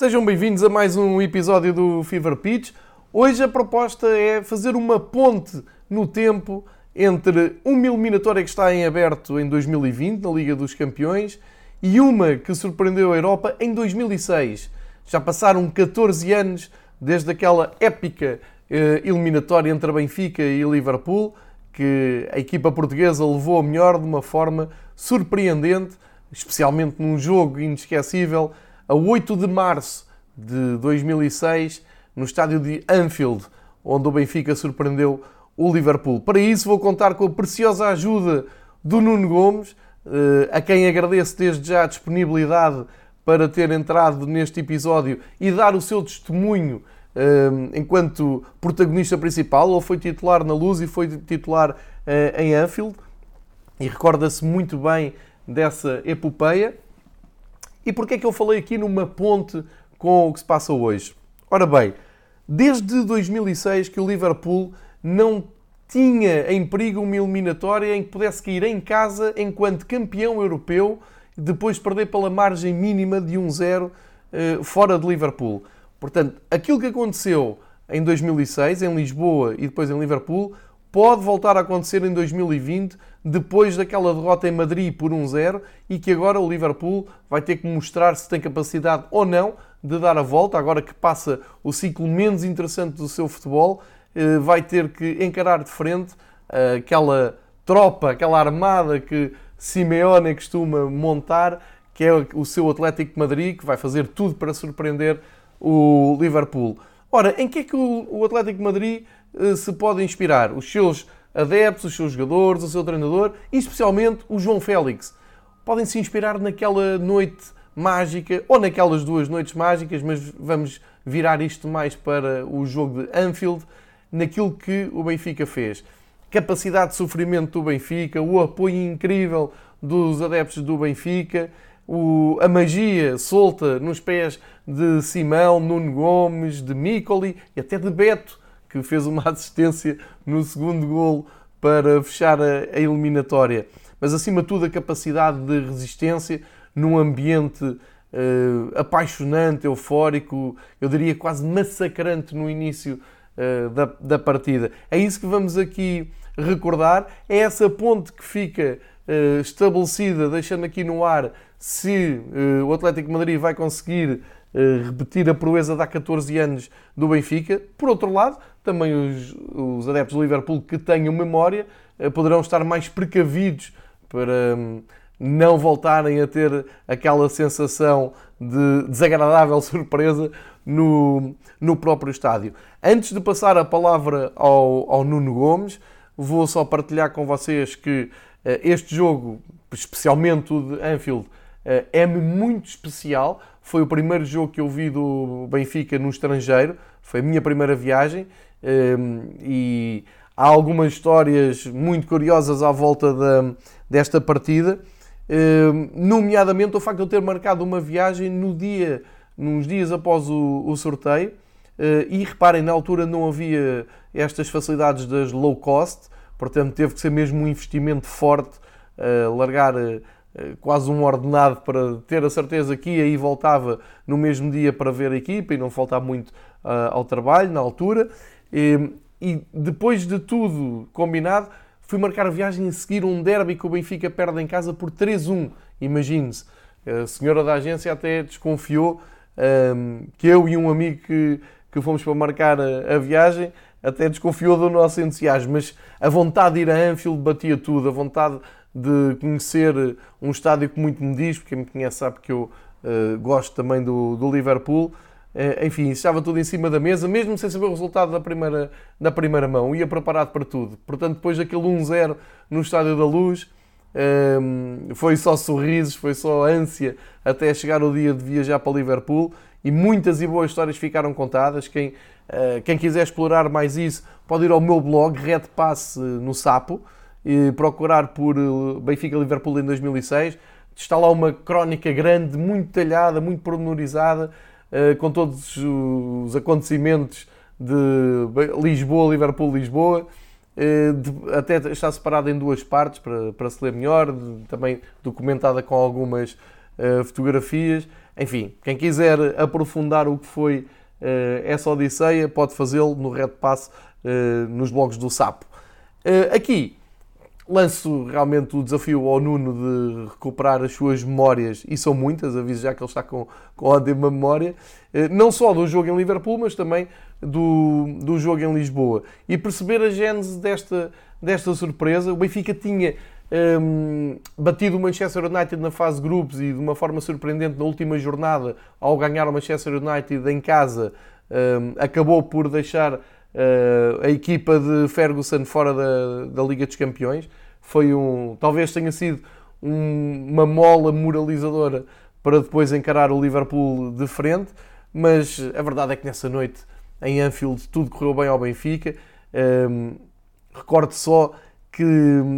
Sejam bem-vindos a mais um episódio do Fever Pitch. Hoje a proposta é fazer uma ponte no tempo entre uma eliminatória que está em aberto em 2020 na Liga dos Campeões e uma que surpreendeu a Europa em 2006. Já passaram 14 anos desde aquela épica eh, eliminatória entre Benfica e Liverpool, que a equipa portuguesa levou a melhor de uma forma surpreendente, especialmente num jogo inesquecível, a 8 de março de 2006, no estádio de Anfield, onde o Benfica surpreendeu o Liverpool. Para isso, vou contar com a preciosa ajuda do Nuno Gomes, eh, a quem agradeço desde já a disponibilidade para ter entrado neste episódio e dar o seu testemunho eh, enquanto protagonista principal. Ele foi titular na Luz e foi titular eh, em Anfield e recorda-se muito bem dessa epopeia. E porquê é que eu falei aqui numa ponte com o que se passa hoje? Ora bem, desde 2006 que o Liverpool não tinha em perigo uma eliminatória em que pudesse cair em casa enquanto campeão europeu, depois de perder pela margem mínima de 1-0 eh, fora de Liverpool. Portanto, aquilo que aconteceu em 2006, em Lisboa e depois em Liverpool, pode voltar a acontecer em 2020, depois daquela derrota em Madrid por 1-0 e que agora o Liverpool vai ter que mostrar se tem capacidade ou não de dar a volta, agora que passa o ciclo menos interessante do seu futebol eh, vai ter que encarar de frente eh, aquela tropa, aquela armada que Simeone costuma montar, que é o seu Atlético de Madrid, que vai fazer tudo para surpreender o Liverpool. Ora, em que é que o Atlético de Madrid se pode inspirar? Os seus adeptos, os seus jogadores, o seu treinador e especialmente o João Félix. Podem se inspirar naquela noite mágica ou naquelas duas noites mágicas, mas vamos virar isto mais para o jogo de Anfield naquilo que o Benfica fez. Capacidade de sofrimento do Benfica, o apoio incrível dos adeptos do Benfica, a magia solta nos pés de Simão, Nuno Gomes, de Micoli e até de Beto, que fez uma assistência no segundo golo para fechar a, eliminatória. Mas acima de tudo a capacidade de resistência num ambiente uh, apaixonante, eufórico, eu diria quase massacrante no início eh, da, da partida. É isso que vamos aqui recordar. É essa ponte que fica uh, estabelecida, deixando aqui no ar se uh, o Atlético Madrid vai conseguir repetir a proeza de há 14 anos do Benfica. Por outro lado, também os, os adeptos do Liverpool que tenham memória poderão estar mais precavidos para um, não voltarem a ter aquela sensação de desagradável surpresa no, no próprio estádio. Antes de passar a palavra ao, ao Nuno Gomes, vou só partilhar com vocês que uh, este jogo, especialmente o de Anfield, é-me muito especial. Foi o primeiro jogo que eu vi do Benfica no estrangeiro, foi a minha primeira viagem uh, e há algumas histórias muito curiosas à volta desta partida. Ehm, nomeadamente o facto de eu ter marcado uma viagem no dia, nos dias após o, o sorteio. Eh, e reparem, na altura não havia estas facilidades das low cost, portanto teve que ser mesmo um investimento forte, uh, largar uh, quase um ordenado para ter a certeza que ia e voltava no mesmo dia para ver a equipa e não faltar muito uh, ao trabalho na altura. E, e, depois de tudo combinado, fui marcar a viagem a seguir um derby que o Benfica perde em casa por 3-1. Imagine-se. A senhora da agência até desconfiou um, que eu e um amigo que, que fomos para marcar a, a, viagem até desconfiou do nosso entusiasmo. Mas a vontade de ir a Anfield batia tudo. A vontade de conhecer um estádio que muito me diz, porque quem me conhece sabe que eu uh, gosto também do, do Liverpool. Eh, enfim, estava tudo em cima da mesa, mesmo sem saber o resultado da primeira, da primeira mão, ia preparado para tudo. Portanto, depois daquele 1-0 no Estádio da Luz, ehm, foi só sorrisos, foi só ânsia até chegar o dia de viajar para Liverpool e muitas e boas histórias ficaram contadas. Quem, eh, quem quiser explorar mais isso pode ir ao meu blog, Red Pass no Sapo, e procurar por eh, Benfica Liverpool em 2006. Está lá uma crónica grande, muito detalhada, muito pormenorizada eh, com todos os acontecimentos de Lisboa, Liverpool, Lisboa. Eh, até está separado em duas partes para, para se ler melhor, também documentada com algumas fotografias. enfim, quem quiser aprofundar o que foi essa Odisseia pode fazê-lo no Red Pass, nos blogs do Sapo. Aqui lanço realmente o desafio ao Nuno de recuperar as suas memórias, e são muitas, aviso já que ele está com, com ótima memória, não só do jogo em Liverpool, mas também do, do jogo em Lisboa. E perceber a gênese desta, desta surpresa. O Benfica tinha um, batido o Manchester United na fase grupos e de uma forma surpreendente na última jornada, ao ganhar o Manchester United em casa, um, acabou por deixar uh, a equipa de Ferguson fora da, da Liga dos Campeões. Foi um, talvez tenha sido um, uma mola moralizadora para depois encarar o Liverpool de frente, mas a verdade é que nessa noite em Anfield tudo correu bem ao Benfica. Um, recordo só que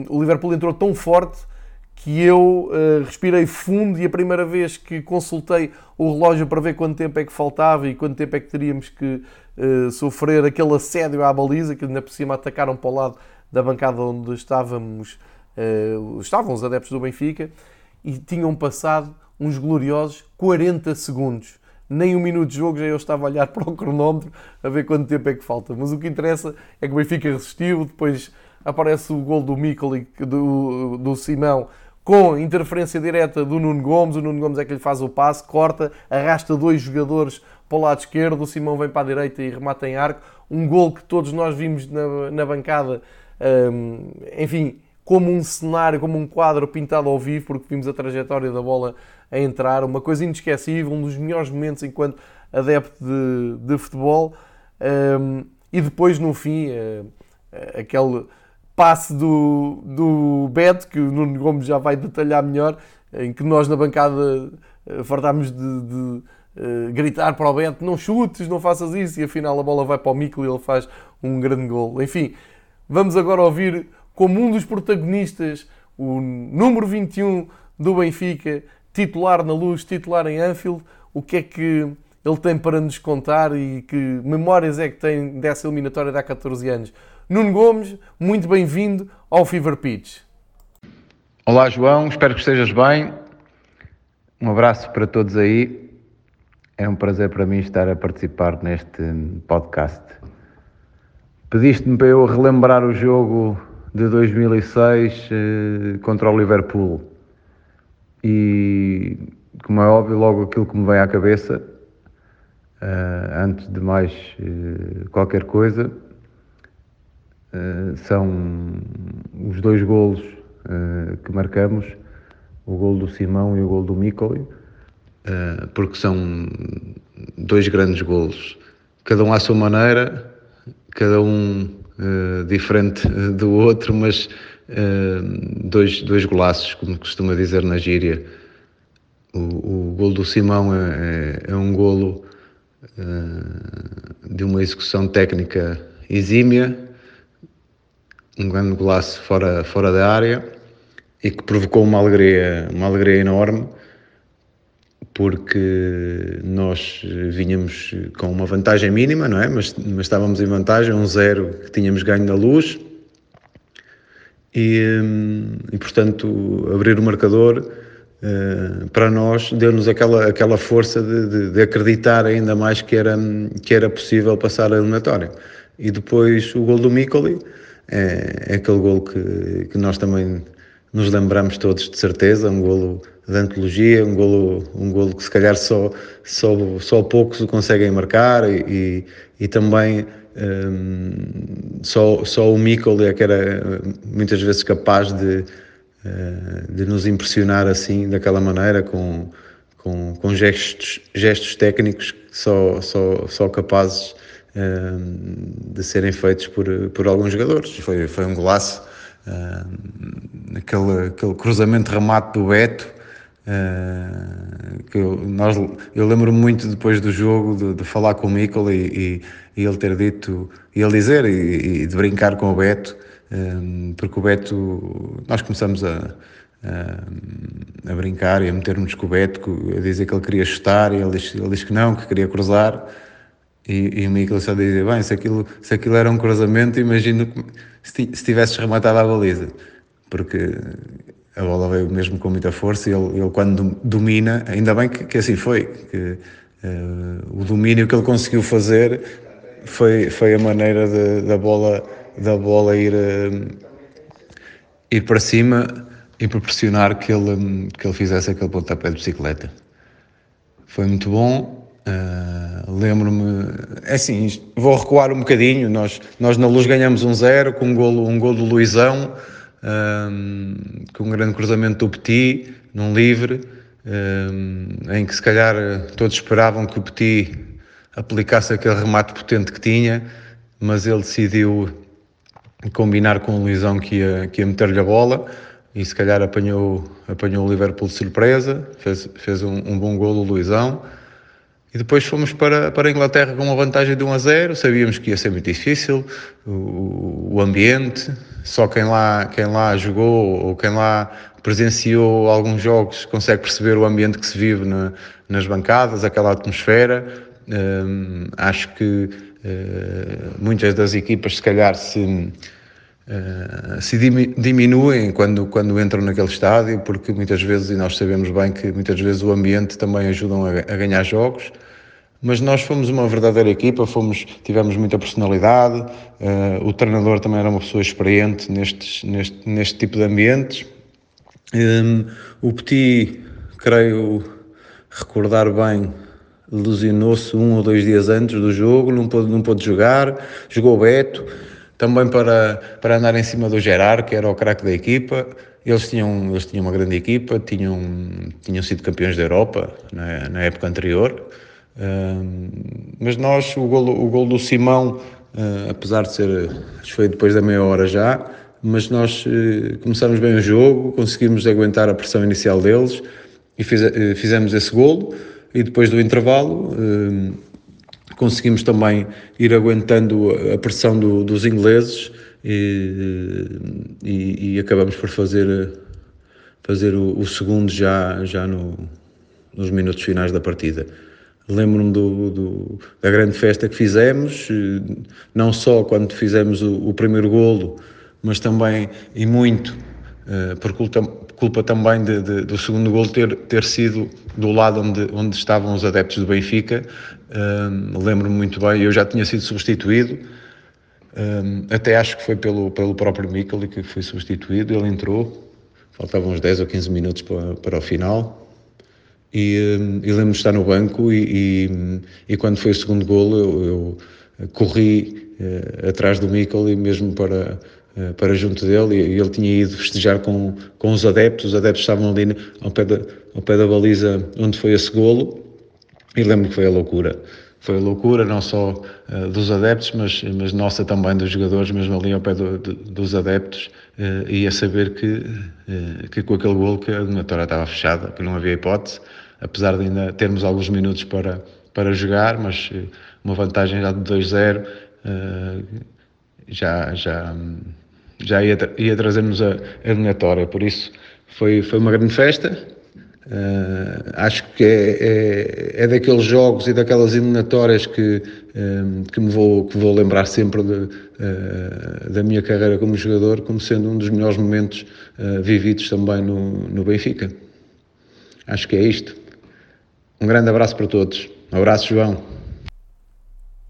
o Liverpool entrou tão forte que eu uh, respirei fundo e a primeira vez que consultei o relógio para ver quanto tempo é que faltava e quanto tempo é que teríamos que uh, sofrer aquele assédio à baliza, que ainda por cima atacaram para o lado da bancada onde estávamos, uh, estavam os adeptos do Benfica, e tinham passado uns gloriosos 40 segundos. Nem um minuto de jogo já eu estava a olhar para o cronómetro a ver quanto tempo é que falta. Mas o que interessa é que o Benfica resistiu, depois aparece o gol do Mikoli, do, do Simão, com interferência direta do Nuno Gomes. O Nuno Gomes é que lhe faz o passe, corta, arrasta dois jogadores para o lado esquerdo. O Simão vem para a direita e remata em arco. Um gol que todos nós vimos na, na bancada, um, enfim, como um cenário, como um quadro pintado ao vivo, porque vimos a trajetória da bola a entrar. Uma coisa inesquecível, um dos melhores momentos enquanto adepto de, de futebol. Um, e depois, no fim, uh, aquele passe do, do Beto, que o Nuno Gomes já vai detalhar melhor, em que nós na bancada eh, fartámos de, de uh, gritar para o Beto, não chutes, não faças isso, e afinal a bola vai para o Mico e ele faz um grande gol. Enfim, vamos agora ouvir como um dos protagonistas, o número 21 do Benfica, titular na luz, titular em Anfield, o que é que ele tem para nos contar e que memórias é que tem dessa eliminatória de há 14 anos. Nuno Gomes, muito bem-vindo ao Fever Pitch. Olá, João, espero que estejas bem. Um abraço para todos aí. É um prazer para mim estar a participar neste podcast. Pediste-me para eu relembrar o jogo de 2006 eh, contra o Liverpool. E, como é óbvio, logo aquilo que me vem à cabeça, eh, antes de mais eh, qualquer coisa, são os dois golos que marcamos, o gol do Simão e o gol do Micoli, porque são dois grandes golos, cada um à sua maneira, cada um diferente do outro, mas dois, dois golaços, como costuma dizer na gíria. O, o gol do Simão é, é, é um golo de uma execução técnica exímia, um grande golaço fora, fora da área e que provocou uma alegria, uma alegria enorme porque nós vinhamos com uma vantagem mínima, não é? Mas, mas estávamos em vantagem, um zero que tínhamos ganho na luz e, e portanto abrir o marcador Uh, para nós deu-nos aquela, aquela força de, de, de, acreditar ainda mais que era, que era possível passar a eliminatória. E depois o gol do Micoli, é, é aquele golo que, que nós também nos lembramos todos de certeza, um golo de antologia, um golo, um golo que se calhar só, só, só poucos o conseguem marcar e, e, também um, só, só o Mikol é que era muitas vezes capaz de, eh, de nos impressionar assim, daquela maneira, com, com, com gestos, gestos técnicos só, só, só capazes de serem feitos por, por alguns jogadores. Foi, foi um golaço, aquele, aquele cruzamento remate do Beto. Uh, que eu, nós, eu lembro-me muito depois do jogo de, de falar com o Michael e, e, e, ele ter dito, e ele dizer, e, e de brincar com o Beto, um, porque o Beto, nós começamos a, a, a brincar e a meter-nos com o Beto, a dizer que ele queria chutar, e ele disse, ele que não, que queria cruzar. E, e o Michael só dizia, bem, se aquilo, se aquilo era um cruzamento, imagino se, se tivesses rematado a baliza. Porque a bola veio mesmo com muita força e ele, ele quando domina, ainda bem que, que assim foi, que uh, o domínio que ele conseguiu fazer foi, foi a maneira de, da bola, da bola ir, uh, ir para cima e proporcionar que ele, que ele fizesse aquele pontapé de bicicleta. Foi muito bom. Uh, Lembro-me, é assim, vou recuar um bocadinho. Nós, nós na luz ganhamos um zero com um golo, um golo do Luizão um, com um grande cruzamento do Petit, num livre, um, em que se calhar todos esperavam que o Petit aplicasse aquele remate potente que tinha, mas ele decidiu combinar com o Luizão que ia, que ia meter-lhe a bola e se calhar apanhou, apanhou o Liverpool de surpresa, fez, fez um, um bom golo o Luizão. E depois fomos para, para a Inglaterra com uma vantagem de 1 a 0. Sabíamos que ia ser muito difícil, o, o ambiente, só quem lá, quem lá jogou ou quem lá presenciou alguns jogos consegue perceber o ambiente que se vive na, nas bancadas, aquela atmosfera. Um, acho que uh, muitas das equipas, se calhar, se, uh, se diminuem quando, quando entram naquele estádio, porque muitas vezes, e nós sabemos bem que muitas vezes o ambiente também ajuda a, a ganhar jogos mas nós fomos uma verdadeira equipa, fomos, tivemos muita personalidade, uh, o treinador também era uma pessoa experiente nestes, neste, neste tipo de ambientes. Um, o Petit, creio recordar bem, ilusionou-se um ou dois dias antes do jogo, não pôde, não pôde jogar, jogou Beto, também para, para andar em cima do Gerard, que era o craque da equipa. Eles tinham, eles tinham uma grande equipa, tinham, tinham sido campeões da Europa na, na época anterior mas nós, o gol, o gol do Simão, uh, apesar de ser, foi depois da meia hora já, mas nós uh, começamos bem o jogo, conseguimos aguentar a pressão inicial deles e fiz, uh, fizemos esse golo. E depois do intervalo, conseguimos também ir aguentando a pressão do, dos ingleses e, e, e, acabamos por fazer, fazer o, o segundo já, já no, nos minutos finais da partida. Lembro-me do, do, da grande festa que fizemos, eh, não só quando fizemos o, o primeiro golo, mas também e muito uh, por culpa, também de, de, do segundo golo ter, ter sido do lado onde, onde estavam os adeptos do Benfica. Uh, Lembro-me muito bem, eu já tinha sido substituído, uh, até acho que foi pelo, pelo próprio Mikkel que foi substituído, ele entrou, faltavam uns 10 ou 15 minutos para, para o final. E, lembro-me de estar no banco e, e, e, quando foi o segundo gol eu, eu corri uh, atrás do Mikkel e mesmo para, para junto dele e, ele tinha ido festejar com, com os adeptos, os adeptos estavam ali ao pé da, ao pé da baliza onde foi esse golo e lembro-me que foi a loucura. Foi a loucura não só uh, dos adeptos, mas, mas nossa também dos jogadores, mesmo ali ao pé do, do, dos adeptos, e a saber que, que com aquele golo que a eliminatória estava fechada, que não havia hipótese, apesar de ainda termos alguns minutos para, para jogar, mas eh, uma vantagem já de 2-0 uh, já, já, já ia, ia trazer-nos a, eliminatória. Por isso foi, foi uma grande festa. Uh, acho que é, é, é, daqueles jogos e daquelas eliminatórias que, um, que, me vou, que vou lembrar sempre de, uh, da minha carreira como jogador, como sendo um dos melhores momentos uh, vividos também no, no Benfica. Acho que é isto. Um grande abraço para todos. Um abraço, João.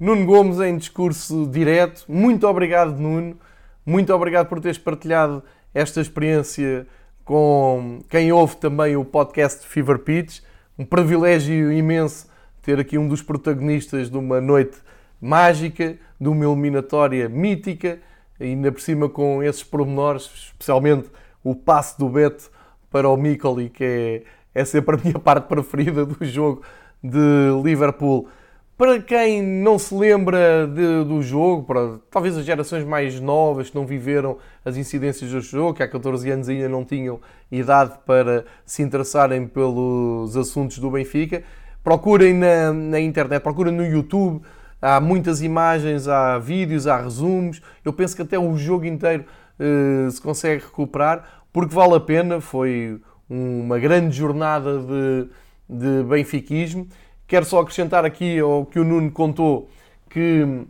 Nuno Gomes em discurso direto. Muito obrigado, Nuno. Muito obrigado por teres partilhado esta experiência com quem ouve também o podcast Fever Pitch. Um privilégio imenso ter aqui um dos protagonistas de uma noite mágica, de uma eliminatória mítica, ainda por cima com esses pormenores, especialmente o passe do Beto para o Micoli, que é é sempre a minha parte preferida do jogo de Liverpool. Para quem não se lembra de, do jogo, para talvez as gerações mais novas que não viveram as incidências do jogo, que há 14 anos ainda não tinham idade para se interessarem pelos assuntos do Benfica, procurem na, na internet, procurem no YouTube. Há muitas imagens, há vídeos, há resumos. Eu penso que até o jogo inteiro uh, se consegue recuperar, porque vale a pena. Foi uma grande jornada de, de benfiquismo. Quero só acrescentar aqui ao que o Nuno contou que uh,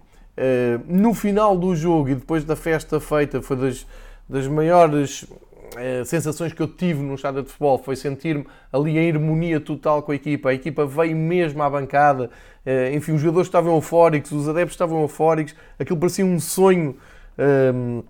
no final do jogo e depois da festa feita foi das, das maiores uh, sensações que eu tive no estádio de futebol foi sentir-me ali em harmonia total com a equipa. A equipa veio mesmo à bancada, uh, enfim, os jogadores estavam eufóricos, os adeptos estavam eufóricos, aquilo parecia um sonho. Um,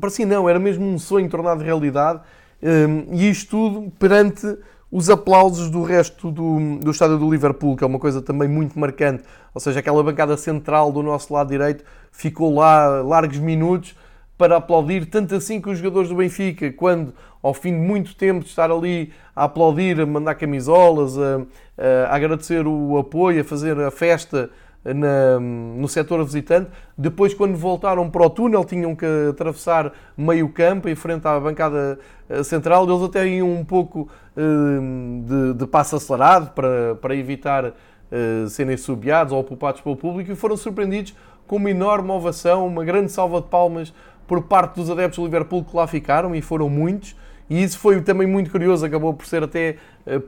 parecia não, era mesmo um sonho tornado realidade. Um, e isto tudo perante os aplausos do resto do, do estádio do Liverpool, que é uma coisa também muito marcante. Ou seja, aquela bancada central do nosso lado direito ficou lá largos minutos para aplaudir, tanto assim que os jogadores do Benfica, quando ao fim de muito tempo de estar ali a aplaudir, a mandar camisolas, a, a agradecer o apoio, a fazer a festa na, no setor visitante. Depois, quando voltaram para o túnel, tinham que atravessar meio campo em frente à bancada eh, central. Eles até iam um pouco uh, de, de, passo acelerado para, para evitar uh, serem subiados ou ocupados pelo público e foram surpreendidos com uma enorme ovação, uma grande salva de palmas por parte dos adeptos do Liverpool que lá ficaram e foram muitos. E isso foi também muito curioso, acabou por ser até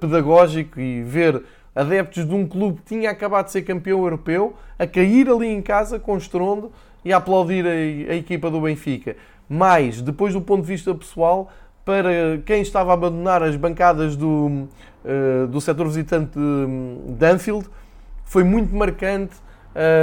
pedagógico e ver adeptos de um clube que tinha acabado de ser campeão europeu a cair ali em casa com estrondo e a aplaudir a, a equipa do Benfica. Mas, depois do ponto de vista pessoal, para quem estava a abandonar as bancadas do, uh, do setor visitante de, Anfield, foi muito marcante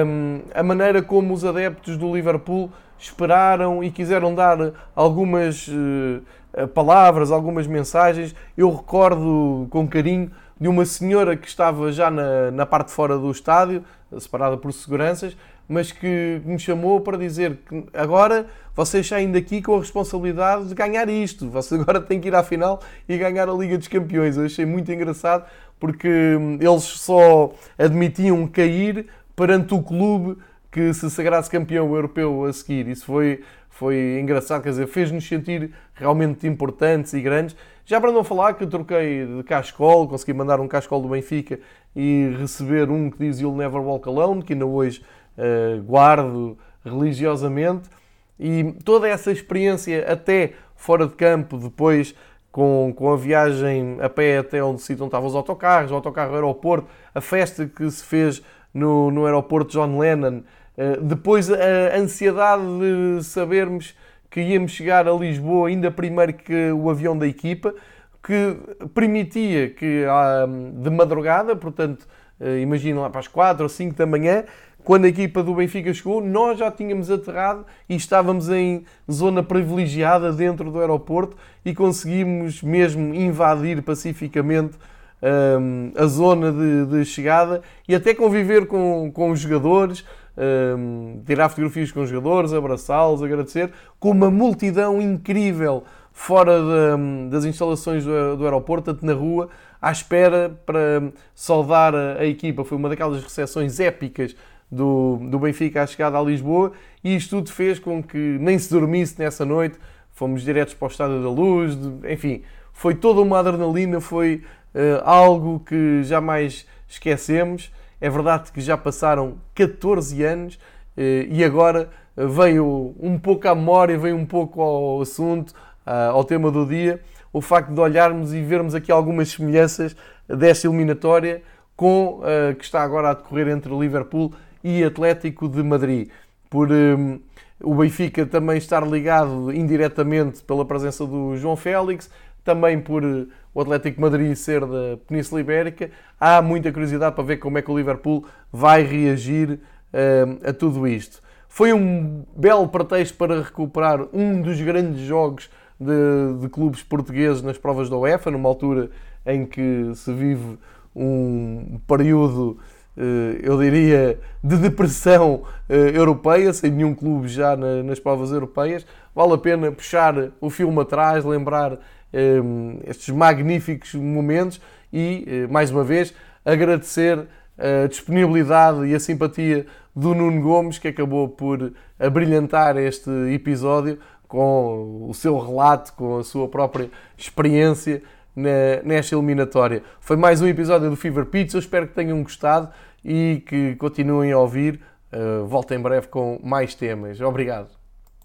um, a maneira como os adeptos do Liverpool esperaram e quiseram dar algumas uh, palavras, algumas mensagens. Eu recordo com carinho de uma senhora que estava já na, na parte de fora do estádio, separada por seguranças, mas que me chamou para dizer que agora vocês saem daqui com a responsabilidade de ganhar isto. Vocês agora têm que ir à final e ganhar a Liga dos Campeões. Eu achei muito engraçado porque hum, eles só admitiam cair perante o clube que se sagrasse campeão europeu a seguir. Isso foi, foi engraçado, quer dizer, fez-nos sentir realmente importantes e grandes. Já para não falar que troquei de cascol, consegui mandar um cascol do Benfica e receber um que diz You'll Never Walk Alone, que ainda hoje uh, guardo religiosamente. E toda essa experiência até fora de campo, depois com, com a viagem a pé até onde se estavam os autocarros, o autocarro aeroporto, a festa que se fez no, no aeroporto John Lennon, eh, depois a ansiedade de sabermos que íamos chegar a Lisboa ainda primeiro que o avião da equipa, que permitia que de madrugada, portanto, eh, imagina lá para as 4 ou 5 da manhã, quando a equipa do Benfica chegou, nós já tínhamos aterrado e estávamos em zona privilegiada dentro do aeroporto e conseguimos mesmo invadir pacificamente um, a zona de, de, chegada e até conviver com, com os jogadores, um, tirar fotografias com os jogadores, abraçá-los, agradecer, com uma multidão incrível fora de, das instalações do, do, aeroporto, na rua, à espera para saudar a, a equipa. Foi uma daquelas recepções épicas do, do Benfica à chegada a Lisboa e isto tudo fez com que nem se dormisse nessa noite. Fomos diretos para o Estádio da Luz, de, enfim, foi toda uma adrenalina, foi uh, algo que jamais esquecemos. É verdade que já passaram 14 anos uh, e agora veio um pouco à memória, veio um pouco ao assunto, uh, ao tema do dia, o facto de olharmos e vermos aqui algumas semelhanças desta eliminatória com uh, que está agora a decorrer entre Liverpool e Atlético de Madrid. Por um, o Benfica também estar ligado indiretamente pela presença do João Félix, também por o Atlético Madrid ser da Península Ibérica, há muita curiosidade para ver como é que o Liverpool vai reagir uh, a tudo isto. Foi um belo pretexto para recuperar um dos grandes jogos de, de, clubes portugueses nas provas da UEFA, numa altura em que se vive um período, eh, eu diria, de depressão eh, europeia, sem nenhum clube já nas provas europeias. Vale a pena puxar o filme atrás, lembrar estes magníficos momentos e, eh, mais uma vez, agradecer a disponibilidade e a simpatia do Nuno Gomes, que acabou por abrilhantar este episódio com o seu relato, com a sua própria experiência nesta eliminatória. Foi mais um episódio do Fever Pitch, eu espero que tenham gostado e que continuem a ouvir. Eh, volto em breve com mais temas. Obrigado.